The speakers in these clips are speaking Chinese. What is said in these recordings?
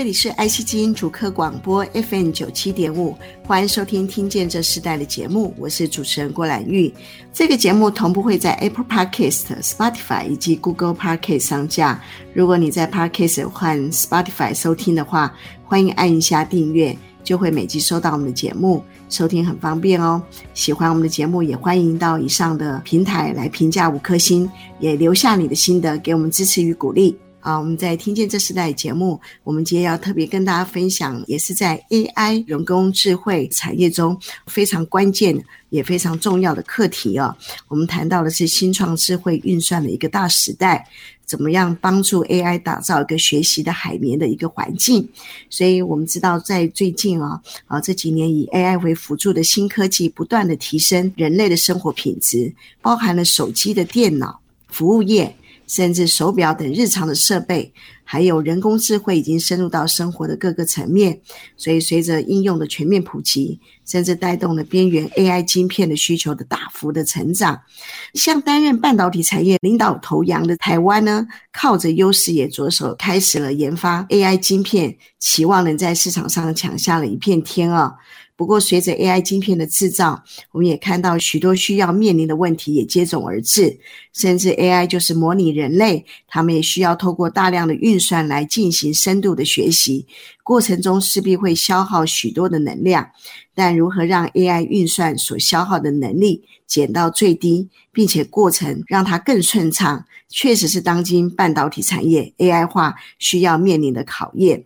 这里是爱惜之音主客广播 FM 九七点五，欢迎收听《听见这世代》的节目，我是主持人郭兰玉。这个节目同步会在 Apple Podcast、Spotify 以及 Google Podcast 上架。如果你在 Podcast 或 Spotify 收听的话，欢迎按一下订阅，就会每集收到我们的节目，收听很方便哦。喜欢我们的节目，也欢迎到以上的平台来评价五颗星，也留下你的心得，给我们支持与鼓励。啊，我们在听见这时代节目，我们今天要特别跟大家分享，也是在 AI 人工智慧产业中非常关键也非常重要的课题啊。我们谈到的是新创智慧运算的一个大时代，怎么样帮助 AI 打造一个学习的海绵的一个环境？所以我们知道，在最近啊啊这几年，以 AI 为辅助的新科技不断的提升人类的生活品质，包含了手机的电脑、服务业。甚至手表等日常的设备，还有人工智慧已经深入到生活的各个层面。所以，随着应用的全面普及，甚至带动了边缘 AI 晶片的需求的大幅的成长。像担任半导体产业领导头羊的台湾呢，靠着优势也着手开始了研发 AI 晶片，期望能在市场上抢下了一片天啊！不过，随着 AI 晶片的制造，我们也看到许多需要面临的问题也接踵而至。甚至 AI 就是模拟人类，他们也需要透过大量的运算来进行深度的学习，过程中势必会消耗许多的能量。但如何让 AI 运算所消耗的能力减到最低，并且过程让它更顺畅，确实是当今半导体产业 AI 化需要面临的考验。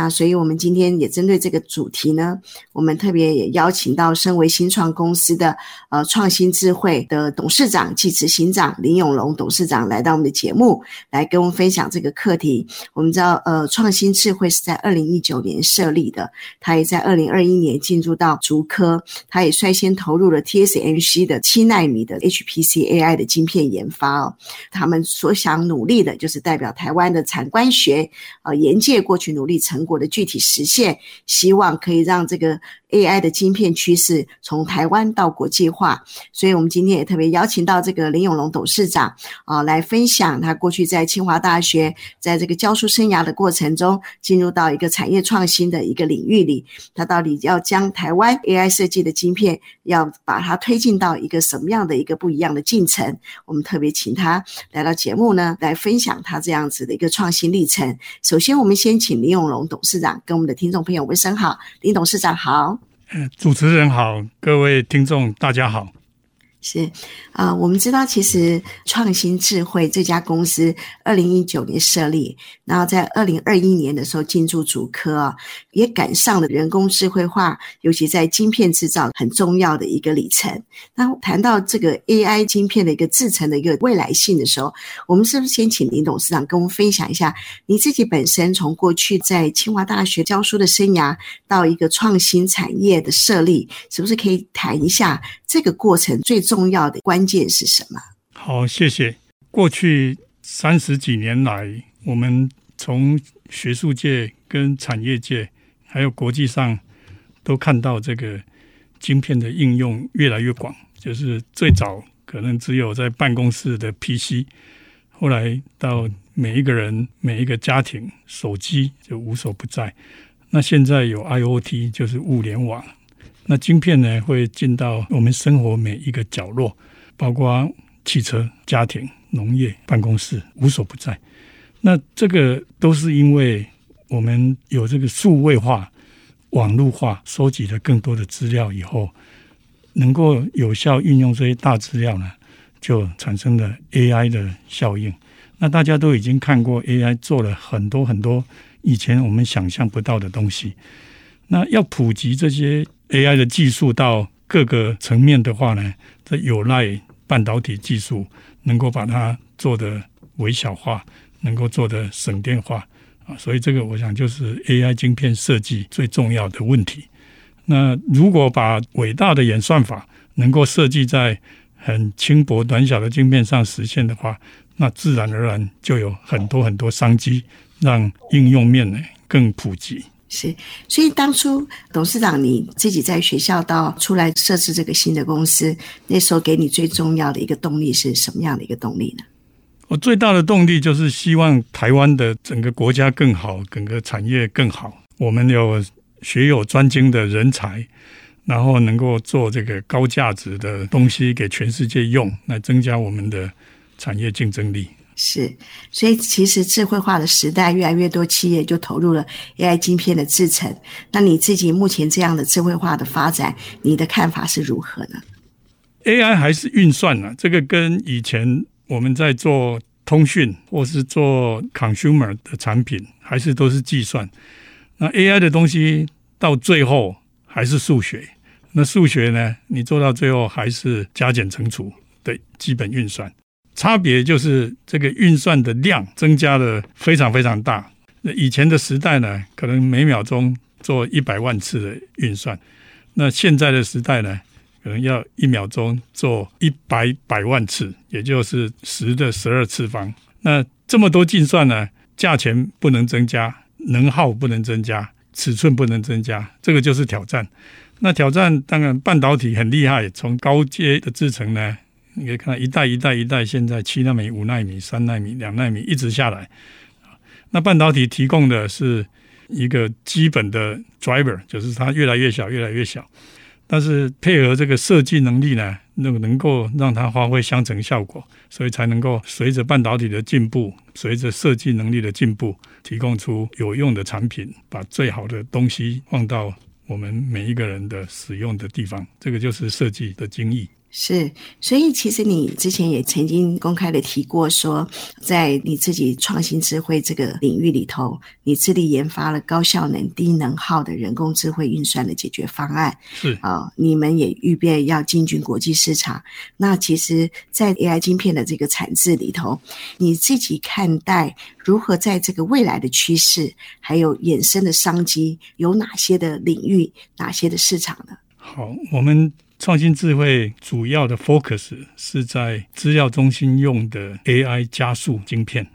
那所以，我们今天也针对这个主题呢，我们特别也邀请到身为新创公司的呃创新智慧的董事长暨执行长林永龙董事长来到我们的节目，来跟我们分享这个课题。我们知道，呃，创新智慧是在二零一九年设立的，他也在二零二一年进入到竹科，他也率先投入了 TSMC 的七纳米的 HPC AI 的晶片研发哦。他们所想努力的就是代表台湾的产官学呃研界过去努力成我的具体实现，希望可以让这个 AI 的晶片趋势从台湾到国际化。所以，我们今天也特别邀请到这个林永龙董事长啊，来分享他过去在清华大学在这个教书生涯的过程中，进入到一个产业创新的一个领域里，他到底要将台湾 AI 设计的晶片，要把它推进到一个什么样的一个不一样的进程？我们特别请他来到节目呢，来分享他这样子的一个创新历程。首先，我们先请林永龙董。事长跟我们的听众朋友问声好，林董事长好，主持人好，各位听众大家好。是啊、我们知道，其实创新智慧这家公司二零一九年设立，然后在二零二一年的时候进驻主科啊，也赶上了人工智慧化，尤其在晶片制造很重要的一个里程。那谈到这个 AI 晶片的一个制成的一个未来性的时候，我们是不是先请林董事长跟我们分享一下你自己本身从过去在清华大学教书的生涯，到一个创新产业的设立，是不是可以谈一下这个过程最重要的关键是什么？好，谢谢。过去三十几年来，我们从学术界、跟产业界，还有国际上，都看到这个晶片的应用越来越广。就是最早可能只有在办公室的 PC，后来到每一个人、每一个家庭手机就无所不在。那现在有 IoT，就是物联网。那晶片呢，会进到我们生活每一个角落，包括汽车、家庭、农业、办公室，无所不在。那这个都是因为我们有这个数位化、网络化，收集了更多的资料以后，能够有效运用这些大资料呢，就产生了 AI 的效应。那大家都已经看过 AI 做了很多很多以前我们想象不到的东西。那要普及这些。AI 的技术到各个层面的话呢，这有赖半导体技术能够把它做得微小化，能够做得省电化啊，所以这个我想就是 AI 晶片设计最重要的问题。那如果把伟大的演算法能够设计在很轻薄短小的晶片上实现的话，那自然而然就有很多很多商机，让应用面呢更普及。是，所以当初董事长你自己在学校到出来设置这个新的公司，那时候给你最重要的一个动力是什么样的一个动力呢？我最大的动力就是希望台湾的整个国家更好，整个产业更好。我们有学有专精的人才，然后能够做这个高价值的东西给全世界用，来增加我们的产业竞争力。是，所以其实智慧化的时代，越来越多企业就投入了 AI 晶片的制程。那你自己目前这样的智慧化的发展，你的看法是如何呢？AI 还是运算呢、啊？这个跟以前我们在做通讯或是做 consumer 的产品，还是都是计算。那 AI 的东西到最后还是数学。那数学呢？你做到最后还是加减乘除的基本运算。差别就是这个运算的量增加了非常非常大。那以前的时代呢，可能每秒钟做一百万次的运算，那现在的时代呢，可能要一秒钟做一百百万次，也就是十的十二次方。那这么多计算呢，价钱不能增加，能耗不能增加，尺寸不能增加，这个就是挑战。那挑战当然半导体很厉害，从高阶的制程呢。你可以看到一代一代一代，现在七纳米、五纳米、三纳米、两纳米一直下来。那半导体提供的是一个基本的 driver，就是它越来越小，越来越小。但是配合这个设计能力呢，那个能够让它发挥相乘效果，所以才能够随着半导体的进步，随着设计能力的进步，提供出有用的产品，把最好的东西放到我们每一个人的使用的地方。这个就是设计的精义。是，所以其实你之前也曾经公开的提过，说在你自己创新智慧这个领域里头，你致力研发了高效能、低能耗的人工智慧运算的解决方案。是啊、哦，你们也预备要进军国际市场。那其实，在 AI 晶片的这个产制里头，你自己看待如何在这个未来的趋势，还有衍生的商机，有哪些的领域、哪些的市场呢？好，我们。创新智慧主要的 focus 是在资料中心用的 AI 加速晶片。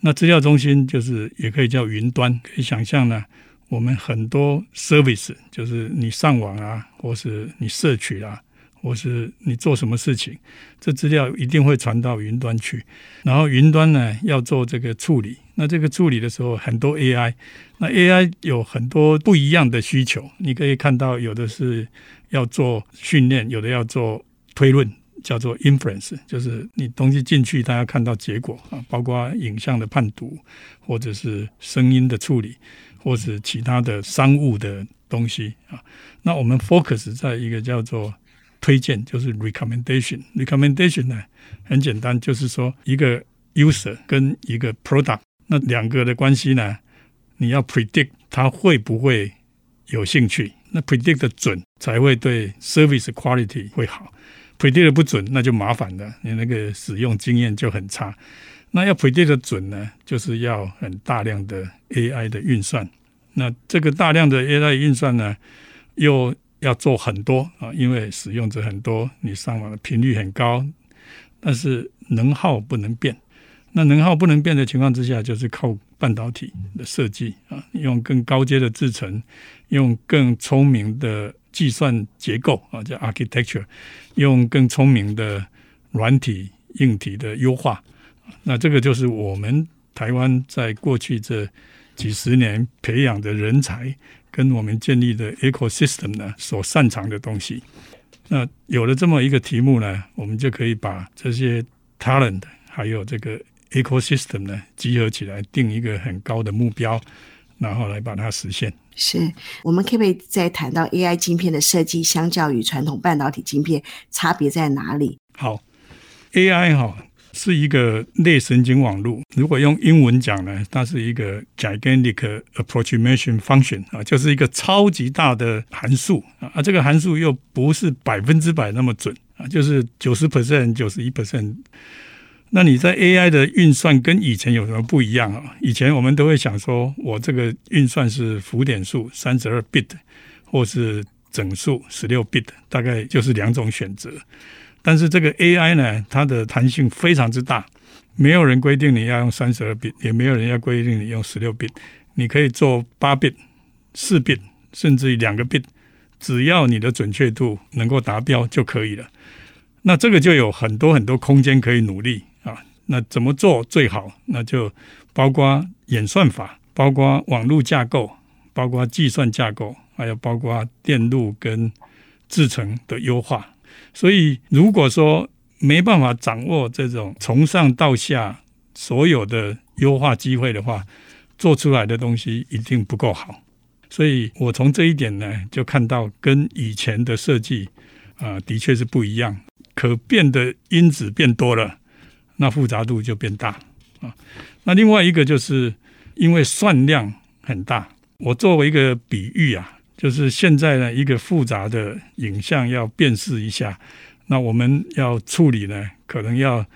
那资料中心就是也可以叫云端，可以想象呢，我们很多 service 就是你上网啊，或是你摄取啊，或是你做什么事情，这资料一定会传到云端去。然后云端呢要做这个处理，那这个处理的时候很多 AI，那 AI 有很多不一样的需求，你可以看到有的是。要做训练，有的要做推论，叫做 inference，就是你东西进去，大家看到结果啊，包括影像的判读，或者是声音的处理，或是其他的商务的东西啊。那我们 focus 在一个叫做推荐，就是 recommendation。recommendation 呢，很简单，就是说一个 user 跟一个 product，那两个的关系呢，你要 predict 他会不会有兴趣。那 predict 的准才会对 service quality 会好，predict 的不准那就麻烦了，你那个使用经验就很差。那要 predict 的准呢，就是要很大量的 AI 的运算。那这个大量的 AI 运算呢，又要做很多啊，因为使用者很多，你上网的频率很高，但是能耗不能变。那能耗不能变的情况之下，就是靠半导体的设计啊，用更高阶的制程。用更聪明的计算结构啊，叫 architecture，用更聪明的软体、硬体的优化。那这个就是我们台湾在过去这几十年培养的人才，跟我们建立的 ecosystem 呢，所擅长的东西。那有了这么一个题目呢，我们就可以把这些 talent 还有这个 ecosystem 呢，集合起来，定一个很高的目标，然后来把它实现。是我们可不可以再谈到 AI 晶片的设计，相较于传统半导体晶片，差别在哪里？好，AI 哈是一个类神经网络。如果用英文讲呢，它是一个 gigantic approximation function 啊，就是一个超级大的函数啊。这个函数又不是百分之百那么准啊，就是九十 percent、九十一 percent。那你在 AI 的运算跟以前有什么不一样啊？以前我们都会想说，我这个运算是浮点数三十二 bit，或是整数十六 bit，大概就是两种选择。但是这个 AI 呢，它的弹性非常之大，没有人规定你要用三十二 bit，也没有人要规定你用十六 bit，你可以做八 bit、四 bit，甚至于两个 bit，只要你的准确度能够达标就可以了。那这个就有很多很多空间可以努力。那怎么做最好？那就包括演算法，包括网络架构，包括计算架构，还有包括电路跟制程的优化。所以，如果说没办法掌握这种从上到下所有的优化机会的话，做出来的东西一定不够好。所以我从这一点呢，就看到跟以前的设计啊，的确是不一样。可变的因子变多了，那复杂度就变大啊。那另外一个就是因为算量很大，我作为一个比喻啊。就是现在呢，一个复杂的影像要辨识一下，那我们要处理呢，可能要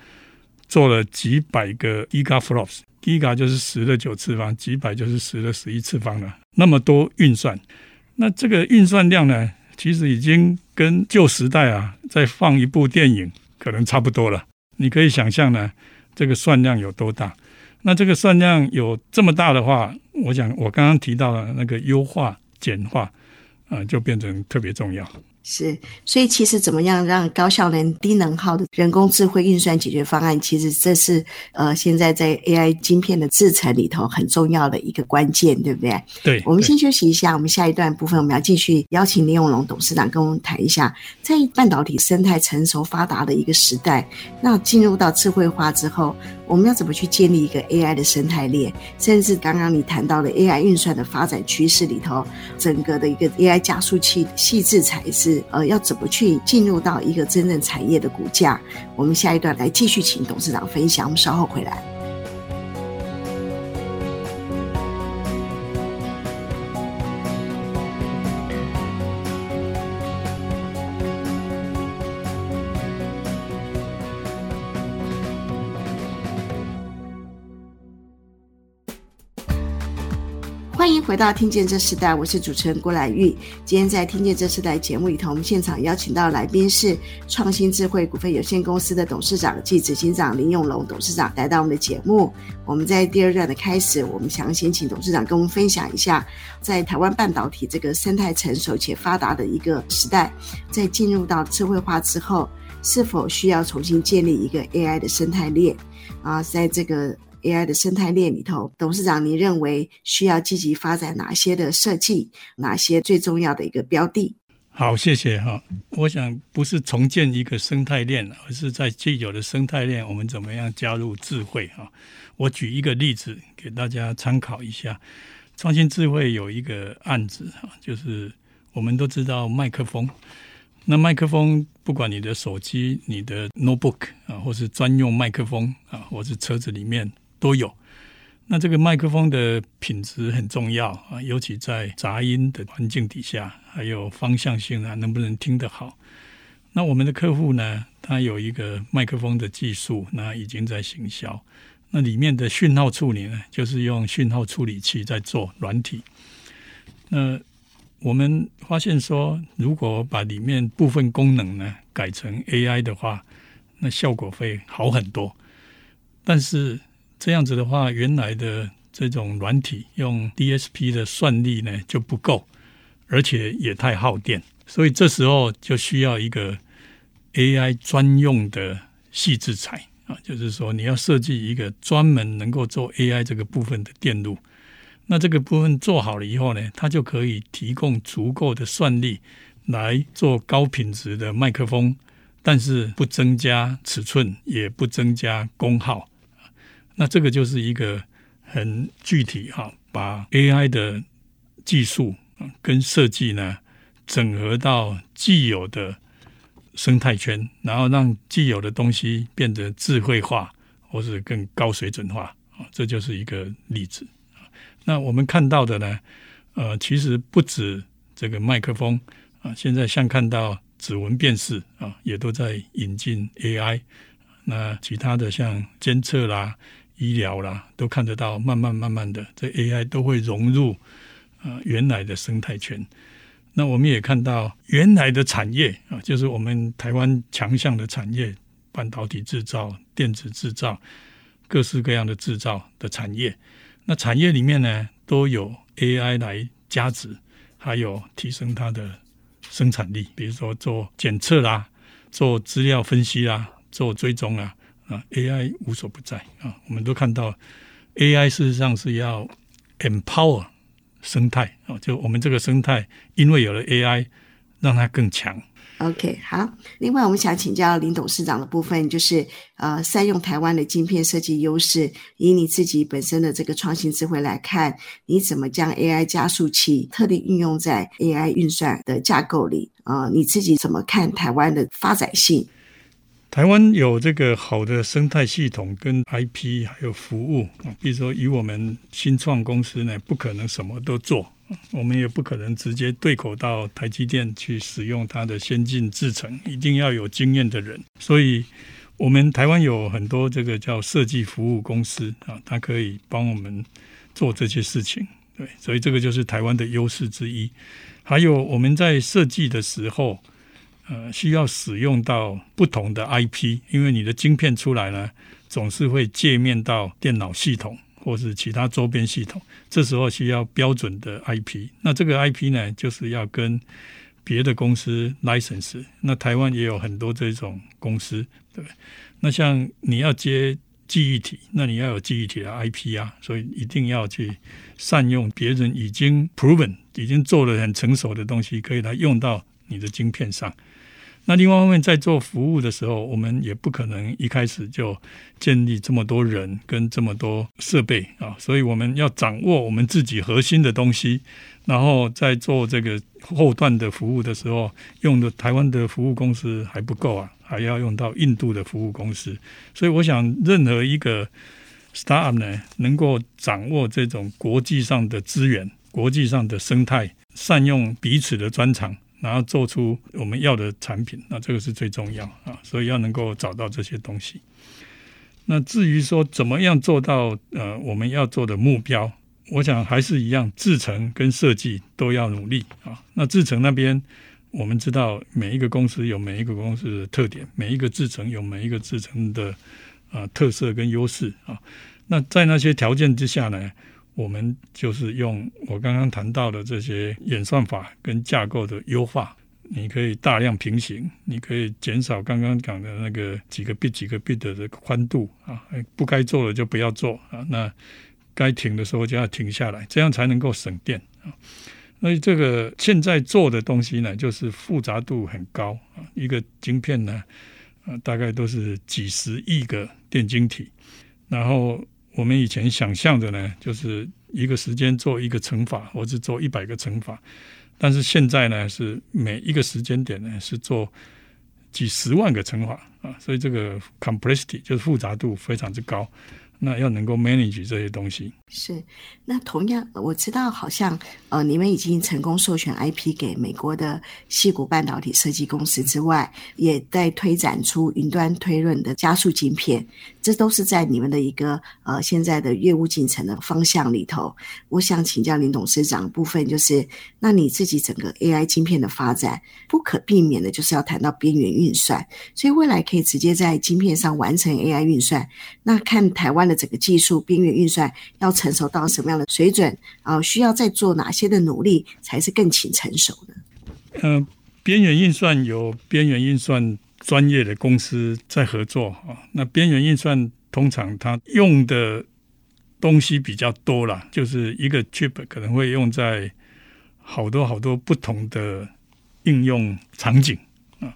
做了几百个 gigaflops，giga 就是十的九次方，几百就是十的十一次方了，那么多运算，那这个运算量呢，其实已经跟旧时代啊，在放一部电影可能差不多了。你可以想象呢，这个算量有多大？那这个算量有这么大的话，我想我刚刚提到了那个优化。简化，啊，就变成特别重要。是，所以其实怎么样让高效能、低能耗的人工智慧运算解决方案，其实这是呃现在在 AI 晶片的制程里头很重要的一个关键，对不对？对。我们先休息一下，我们下一段部分我们要继续邀请林永龙董事长跟我们谈一下，在半导体生态成熟发达的一个时代，那进入到智慧化之后，我们要怎么去建立一个 AI 的生态链？甚至刚刚你谈到的 AI 运算的发展趋势里头，整个的一个 AI 加速器细致材质。呃，要怎么去进入到一个真正产业的骨架？我们下一段来继续请董事长分享。我们稍后回来。回到《听见这时代》，我是主持人郭兰玉。今天在《听见这时代》节目里头，我们现场邀请到来宾是创新智慧股份有限公司的董事长暨执行长林永龙董事长来到我们的节目。我们在第二段的开始，我们想先请董事长跟我们分享一下，在台湾半导体这个生态成熟且发达的一个时代，在进入到智慧化之后，是否需要重新建立一个 AI 的生态链啊？在这个 AI 的生态链里头，董事长，你认为需要积极发展哪些的设计？哪些最重要的一个标的？好，谢谢哈。我想不是重建一个生态链，而是在既有的生态链，我们怎么样加入智慧哈？我举一个例子给大家参考一下。创新智慧有一个案子哈，就是我们都知道麦克风。那麦克风，不管你的手机、你的 notebook 啊，或是专用麦克风啊，或是车子里面。都有，那这个麦克风的品质很重要啊，尤其在杂音的环境底下，还有方向性啊，能不能听得好？那我们的客户呢，他有一个麦克风的技术，那已经在行销。那里面的讯号处理呢，就是用讯号处理器在做软体。那我们发现说，如果把里面部分功能呢改成 AI 的话，那效果会好很多。但是这样子的话，原来的这种软体用 DSP 的算力呢就不够，而且也太耗电，所以这时候就需要一个 AI 专用的细制材啊，就是说你要设计一个专门能够做 AI 这个部分的电路，那这个部分做好了以后呢，它就可以提供足够的算力来做高品质的麦克风，但是不增加尺寸，也不增加功耗。那这个就是一个很具体哈，把 AI 的技术跟设计呢整合到既有的生态圈，然后让既有的东西变得智慧化或是更高水准化啊，这就是一个例子。那我们看到的呢，呃，其实不止这个麦克风啊，现在像看到指纹辨识啊，也都在引进 AI。那其他的像监测啦。医疗啦，都看得到，慢慢慢慢的，这 AI 都会融入呃原来的生态圈。那我们也看到原来的产业啊，就是我们台湾强项的产业，半导体制造、电子制造、各式各样的制造的产业。那产业里面呢，都有 AI 来加持，还有提升它的生产力。比如说做检测啦，做资料分析啦，做追踪啦，啊，AI 无所不在啊。我们都看到 AI 事实上是要 empower 生态啊，就我们这个生态，因为有了 AI，让它更强。OK，好。另外，我们想请教林董事长的部分，就是呃，善用台湾的晶片设计优势，以你自己本身的这个创新智慧来看，你怎么将 AI 加速器特地运用在 AI 运算的架构里？啊、你自己怎么看台湾的发展性？台湾有这个好的生态系统跟 IP，还有服务啊，比如说以我们新创公司呢，不可能什么都做。我们也不可能直接对口到台积电去使用它的先进制程，一定要有经验的人。所以，我们台湾有很多这个叫设计服务公司啊，它可以帮我们做这些事情。对，所以这个就是台湾的优势之一。还有我们在设计的时候，呃，需要使用到不同的 IP，因为你的晶片出来呢，总是会界面到电脑系统。或是其他周边系统，这时候需要标准的 IP。那这个 IP 呢，就是要跟别的公司 license。那台湾也有很多这种公司，对。那像你要接记忆体，那你要有记忆体的 IP 啊，所以一定要去善用别人已经 proven、已经做得很成熟的东西，可以来用到你的晶片上。那另外一方面，在做服务的时候，我们也不可能一开始就建立这么多人跟这么多设备啊，所以我们要掌握我们自己核心的东西，然后在做这个后段的服务的时候，用的台湾的服务公司还不够啊，还要用到印度的服务公司。所以我想，任何一个 startup 呢，能够掌握这种国际上的资源、国际上的生态，善用彼此的专长。然后做出我们要的产品，那这个是最重要啊，所以要能够找到这些东西。那至于说怎么样做到呃我们要做的目标，我想还是一样，制程跟设计都要努力啊。那制程那边，我们知道每一个公司有每一个公司的特点，每一个制程有每一个制程的啊特色跟优势啊。那在那些条件之下呢，我们就是用我刚刚谈到的这些演算法跟架构的优化，你可以大量平行，你可以减少刚刚讲的那个几个 bit 几个 bit 的宽度啊，不该做的就不要做啊，那该停的时候就要停下来，这样才能够省电啊。所以这个现在做的东西呢，就是复杂度很高啊，一个晶片呢，啊，大概都是几十亿个电晶体，然后。我们以前想象的呢，就是一个时间做一个乘法，或者做一百个乘法，但是现在呢，是每一个时间点呢，是做几十万个乘法啊，所以这个 complexity 就是复杂度非常之高。那要能够 manage 这些东西是。那同样我知道，好像呃，你们已经成功授权 IP 给美国的矽谷半导体设计公司之外，也在推展出云端推论的加速晶片，这都是在你们的一个呃现在的业务进程的方向里头。我想请教林董事长部分，就是那你自己整个 AI 晶片的发展，不可避免的就是要谈到边缘运算，所以未来可以直接在晶片上完成 AI 运算。那看台湾。的整个技术边缘运算要成熟到什么样的水准啊？需要再做哪些的努力才是更倾成熟的？嗯、呃，边缘运算有边缘运算专业的公司在合作啊。那边缘运算通常它用的东西比较多啦，就是一个 chip 可能会用在好多好多不同的应用场景啊，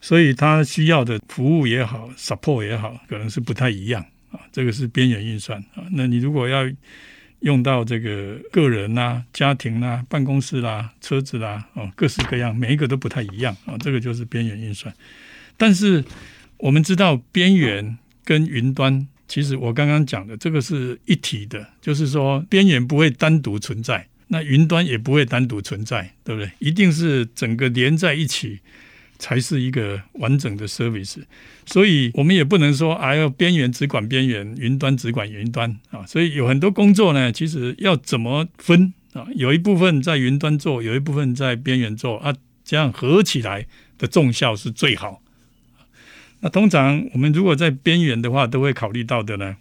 所以它需要的服务也好，support 也好，可能是不太一样。啊，这个是边缘运算啊。那你如果要用到这个个人呐、家庭呐、办公室啦、车子啦，哦，各式各样，每一个都不太一样啊。这个就是边缘运算。但是我们知道，边缘跟云端，其实我刚刚讲的这个是一体的，就是说边缘不会单独存在，那云端也不会单独存在，对不对？一定是整个连在一起。才是一个完整的 service，所以我们也不能说啊，要边缘只管边缘，云端只管云端啊。所以有很多工作呢，其实要怎么分啊，有一部分在云端做，有一部分在边缘做啊，这样合起来的综效是最好。那通常我们如果在边缘的话，都会考虑到的呢，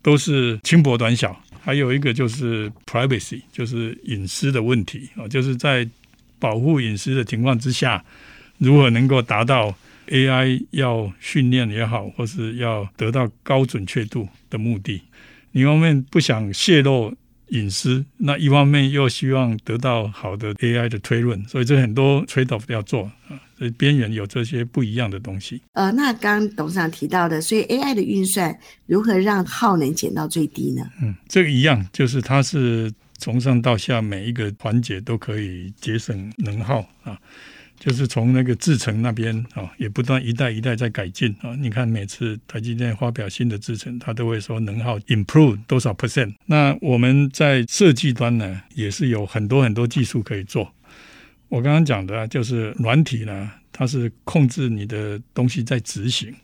都是轻薄短小，还有一个就是 privacy，就是隐私的问题啊，就是在保护隐私的情况之下，如何能够达到 AI 要训练也好，或是要得到高准确度的目的，你一方面不想泄露。隐私，那一方面又希望得到好的 AI 的推论，所以这很多 trade off 要做啊。所以边缘有这些不一样的东西。呃，那刚刚董事长提到的，所以 AI 的运算如何让耗能减到最低呢？嗯，这个一样，就是它是从上到下每一个环节都可以节省能耗啊。就是从那个制程那边啊，也不断一代一代在改进啊。你看每次台积电发表新的制程，它都会说能耗 improve 多少 percent。那我们在设计端呢，也是有很多很多技术可以做。我刚刚讲的就是软体呢，它是控制你的东西在执行。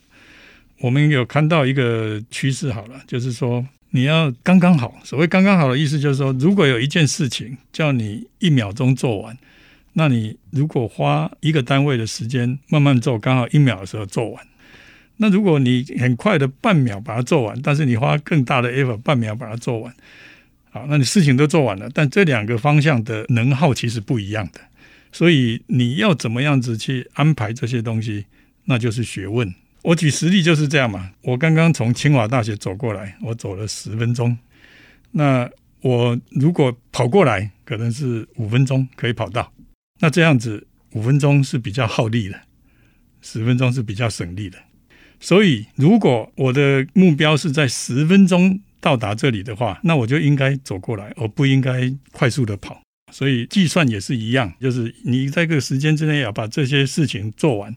我们有看到一个趋势，好了，就是说你要刚刚好。所谓刚刚好的意思，就是说如果有一件事情叫你一秒钟做完。那你如果花一个单位的时间慢慢做，刚好一秒的时候做完。那如果你很快的半秒把它做完，但是你花更大的 effort 半秒把它做完，好，那你事情都做完了，但这两个方向的能耗其实不一样的。所以你要怎么样子去安排这些东西，那就是学问。我举实例就是这样嘛。我刚刚从清华大学走过来，我走了十分钟。那我如果跑过来，可能是五分钟可以跑到。那这样子五分钟是比较耗力的，十分钟是比较省力的。所以，如果我的目标是在十分钟到达这里的话，那我就应该走过来，而不应该快速的跑。所以，计算也是一样，就是你在这个时间之内要把这些事情做完。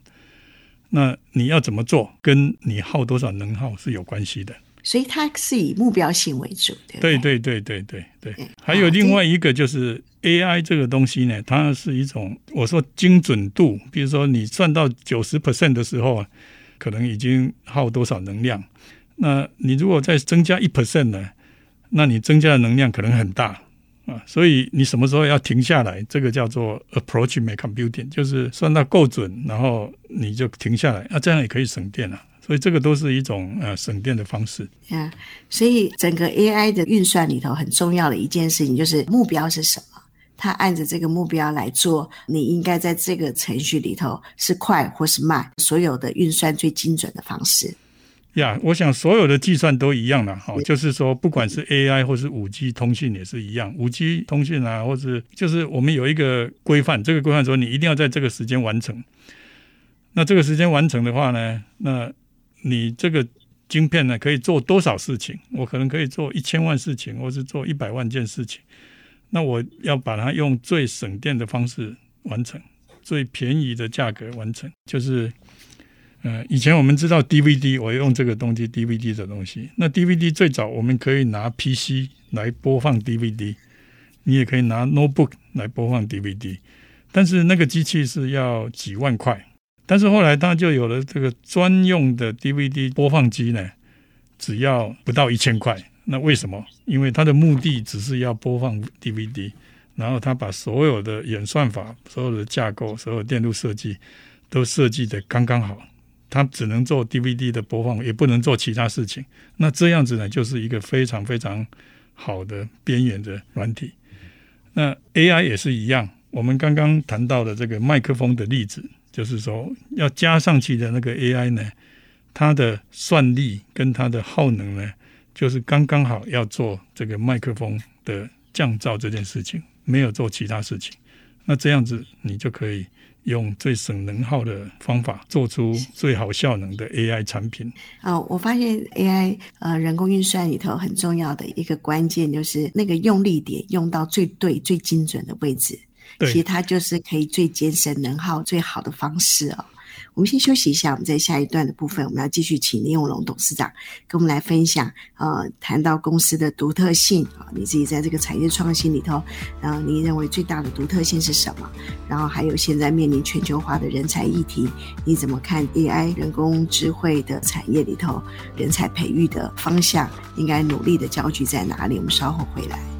那你要怎么做，跟你耗多少能耗是有关系的。所以它是以目标性为主，对对对对对对对。还有另外一个就是 AI 这个东西呢，它是一种我说精准度，比如说你算到九十 percent 的时候，可能已经耗多少能量。那你如果再增加一 percent 呢，那你增加的能量可能很大啊。所以你什么时候要停下来？这个叫做 approximate computing，就是算到够准，然后你就停下来，那这样也可以省电了。所以这个都是一种呃省电的方式。啊，所以整个 AI 的运算里头很重要的一件事情就是目标是什么？它按着这个目标来做，你应该在这个程序里头是快或是慢，所有的运算最精准的方式。呀，我想所有的计算都一样了，哈，就是说不管是 AI 或是五 G 通讯也是一样，五 G 通讯啊，或是就是我们有一个规范，这个规范说你一定要在这个时间完成。那这个时间完成的话呢，那你这个晶片呢，可以做多少事情？我可能可以做一千万事情，或是做一百万件事情。那我要把它用最省电的方式完成，最便宜的价格完成。就是，呃，以前我们知道 DVD，我用这个东西 DVD 的东西。那 DVD 最早我们可以拿 PC 来播放 DVD，你也可以拿 notebook 来播放 DVD，但是那个机器是要几万块。但是后来它就有了这个专用的 DVD 播放机呢，只要不到一千块。那为什么？因为它的目的只是要播放 DVD，然后它把所有的演算法、所有的架构、所有电路设计都设计得刚刚好。它只能做 DVD 的播放，也不能做其他事情。那这样子呢，就是一个非常非常好的边缘的软体。那 AI 也是一样，我们刚刚谈到的这个麦克风的例子。就是说，要加上去的那个 AI 呢，它的算力跟它的耗能呢，就是刚刚好要做这个麦克风的降噪这件事情，没有做其他事情。那这样子，你就可以用最省能耗的方法，做出最好效能的 AI 产品。哦，我发现 AI 呃人工运算里头很重要的一个关键，就是那个用力点用到最对、最精准的位置。其实它就是可以最节省能耗最好的方式哦。我们先休息一下，我们在下一段的部分，我们要继续请林永龙董事长跟我们来分享。呃，谈到公司的独特性啊，你自己在这个产业创新里头，然后你认为最大的独特性是什么？然后还有现在面临全球化的人才议题，你怎么看 AI 人工智慧的产业里头人才培育的方向应该努力的焦距在哪里？我们稍后回来。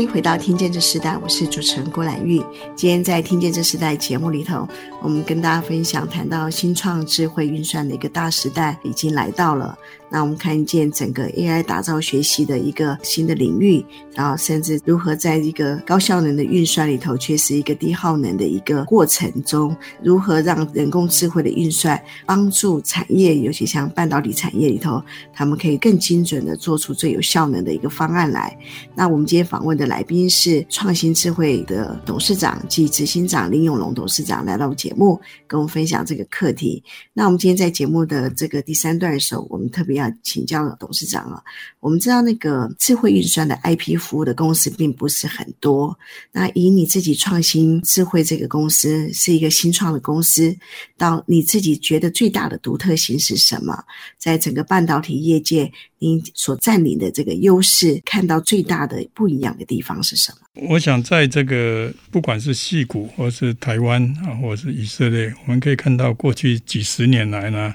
欢迎回到《听见这时代》，我是主持人郭兰玉。今天在《听见这时代》节目里头，我们跟大家分享谈到新创智慧运算的一个大时代已经来到了。那我们看见整个 AI 打造学习的一个新的领域，然后甚至如何在一个高效能的运算里头，却是一个低耗能的一个过程中，如何让人工智慧的运算帮助产业，尤其像半导体产业里头，他们可以更精准的做出最有效能的一个方案来。那我们今天访问的来宾是创新智慧的董事长暨执行长林永龙董事长来到节目，跟我们分享这个课题。那我们今天在节目的这个第三段的时候，我们特别要请教董事长了。我们知道那个智慧运算的 IP 服务的公司并不是很多。那以你自己创新智慧这个公司是一个新创的公司，到你自己觉得最大的独特性是什么？在整个半导体业界，您所占领的这个优势，看到最大的不一样的地方是什么？我想在这个不管是矽谷或是台湾啊，或是以色列，我们可以看到过去几十年来呢。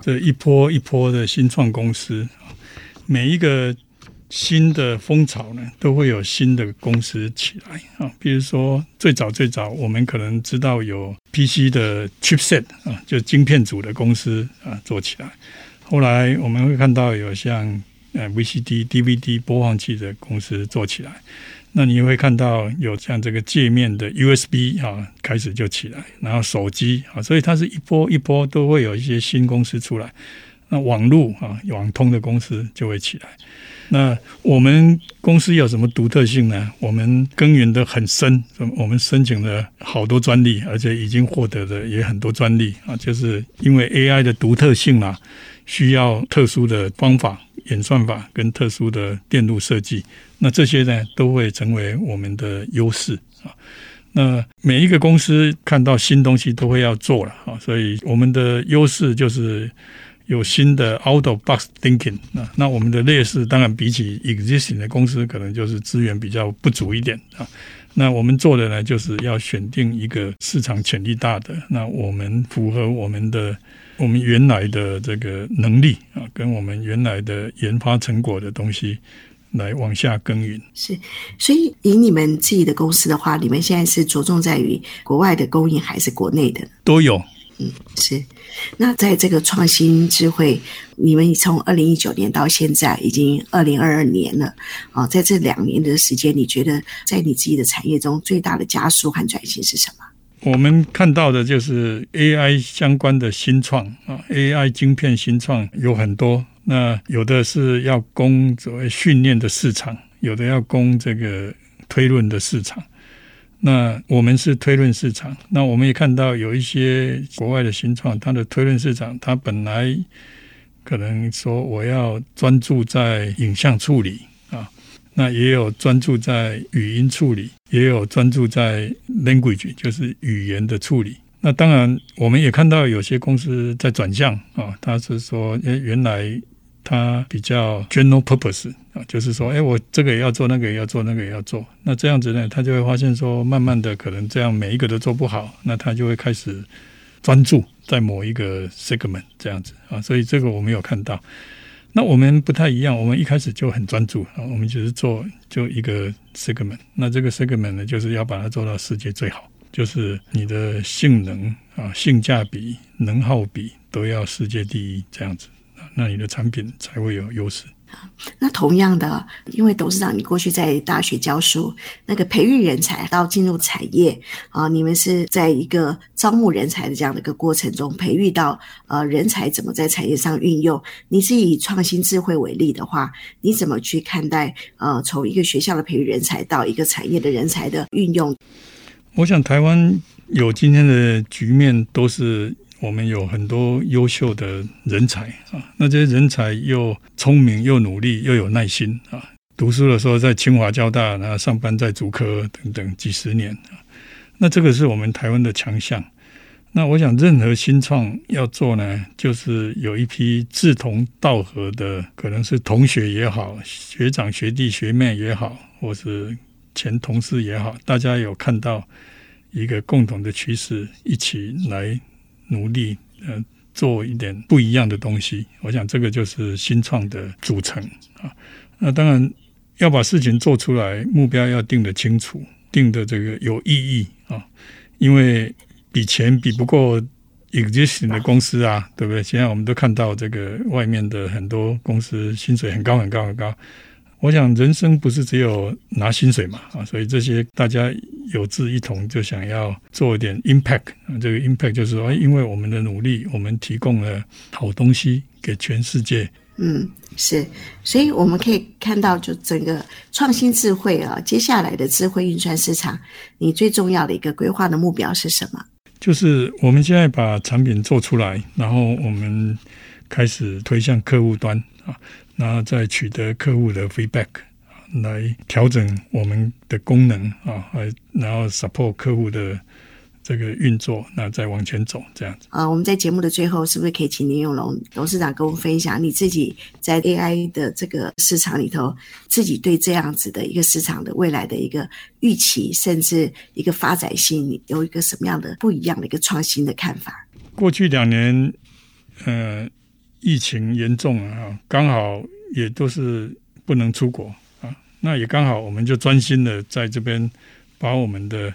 这一波一波的新创公司，每一个新的风潮呢，都会有新的公司起来啊。比如说，最早最早，我们可能知道有 PC 的 chipset 啊，就晶片组的公司啊做起来。后来我们会看到有像呃 VCD、DVD 播放器的公司做起来。那你会看到有像这个界面的 USB 啊，开始就起来，然后手机啊，所以它是一波一波都会有一些新公司出来。那网络啊，网通的公司就会起来。那我们公司有什么独特性呢？我们耕耘得很深，我们申请了好多专利，而且已经获得的也很多专利啊，就是因为 AI 的独特性啊，需要特殊的方法。演算法跟特殊的电路设计，那这些呢都会成为我们的优势啊。那每一个公司看到新东西都会要做了啊，所以我们的优势就是有新的 out of box thinking 啊。那我们的劣势当然比起 existing 的公司，可能就是资源比较不足一点啊。那我们做的呢，就是要选定一个市场潜力大的，那我们符合我们的。我们原来的这个能力啊，跟我们原来的研发成果的东西来往下耕耘。是，所以以你们自己的公司的话，你们现在是着重在于国外的供应还是国内的？都有。嗯，是。那在这个创新智慧，你们从二零一九年到现在已经二零二二年了啊，在这两年的时间，你觉得在你自己的产业中最大的加速和转型是什么？我们看到的就是 AI 相关的新创啊，AI 晶片新创有很多。那有的是要攻所谓训练的市场，有的要攻这个推论的市场。那我们是推论市场。那我们也看到有一些国外的新创，它的推论市场，它本来可能说我要专注在影像处理，那也有专注在语音处理。也有专注在 language，就是语言的处理。那当然，我们也看到有些公司在转向啊，他是说，诶，原来他比较 general purpose 啊，就是说，诶，我这个也要做，那个也要做，那个也要做。那这样子呢，他就会发现说，慢慢的可能这样每一个都做不好，那他就会开始专注在某一个 segment 这样子啊。所以这个我们有看到。那我们不太一样，我们一开始就很专注啊，我们就是做就一个 segment。那这个 segment 呢，就是要把它做到世界最好，就是你的性能啊、性价比、能耗比都要世界第一，这样子啊，那你的产品才会有优势。那同样的，因为董事长，你过去在大学教书，那个培育人才到进入产业啊，你们是在一个招募人才的这样的一个过程中，培育到呃人才怎么在产业上运用？你是以创新智慧为例的话，你怎么去看待呃从一个学校的培育人才到一个产业的人才的运用？我想台湾有今天的局面都是。我们有很多优秀的人才啊，那这些人才又聪明又努力又有耐心啊。读书的时候在清华交大，然后上班在竹科等等几十年啊。那这个是我们台湾的强项。那我想，任何新创要做呢，就是有一批志同道合的，可能是同学也好，学长学弟学妹也好，或是前同事也好，大家有看到一个共同的趋势，一起来。努力呃做一点不一样的东西，我想这个就是新创的组成啊。那当然要把事情做出来，目标要定得清楚，定得这个有意义啊，因为比钱比不过 existing 的公司啊，对不对？现在我们都看到这个外面的很多公司薪水很高很高很高。我想人生不是只有拿薪水嘛啊，所以这些大家有志一同，就想要做一点 impact。这个 impact 就是说，因为我们的努力，我们提供了好东西给全世界。嗯，是，所以我们可以看到，就整个创新智慧啊，接下来的智慧运算市场，你最重要的一个规划的目标是什么？就是我们现在把产品做出来，然后我们开始推向客户端啊。然后再取得客户的 feedback，来调整我们的功能啊，然后 support 客户的这个运作，那再往前走这样子。啊，我们在节目的最后，是不是可以请林永龙董事长跟我们分享你自己在 AI 的这个市场里头，自己对这样子的一个市场的未来的一个预期，甚至一个发展性，有一个什么样的不一样的一个创新的看法？过去两年，呃。疫情严重啊，刚好也都是不能出国啊，那也刚好我们就专心的在这边把我们的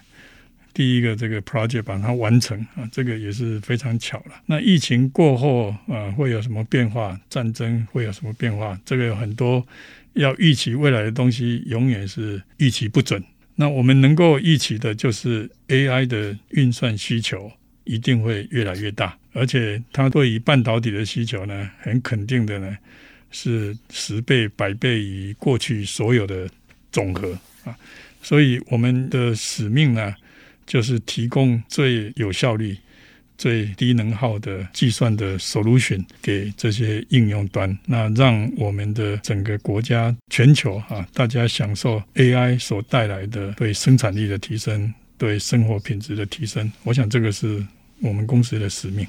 第一个这个 project 把它完成啊，这个也是非常巧了。那疫情过后啊，会有什么变化？战争会有什么变化？这个有很多要预期未来的东西，永远是预期不准。那我们能够预期的就是 AI 的运算需求一定会越来越大。而且它对于半导体的需求呢，很肯定的呢，是十倍、百倍于过去所有的总和啊。所以我们的使命呢，就是提供最有效率、最低能耗的计算的 solution 给这些应用端，那让我们的整个国家、全球啊，大家享受 AI 所带来的对生产力的提升、对生活品质的提升。我想这个是我们公司的使命。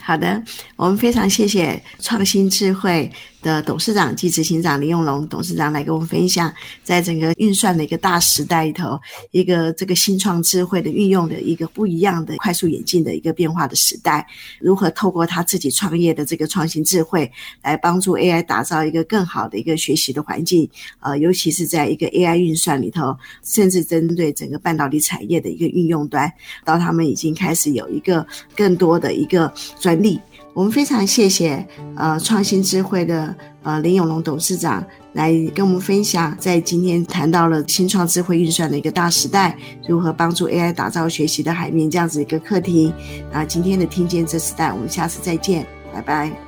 好的，我们非常谢谢创新智慧的董事长及执行长林永龙董事长来跟我们分享，在整个运算的一个大时代里头，一个这个新创智慧的运用的一个不一样的快速演进的一个变化的时代，如何透过他自己创业的这个创新智慧，来帮助 AI 打造一个更好的一个学习的环境，呃，尤其是在一个 AI 运算里头，甚至针对整个半导体产业的一个运用端，到他们已经开始有一个更多的一个专利。我们非常谢谢呃创新智慧的呃林永龙董事长来跟我们分享，在今天谈到了新创智慧运算的一个大时代，如何帮助 AI 打造学习的海绵这样子一个课题。那，今天的听见这时代，我们下次再见，拜拜。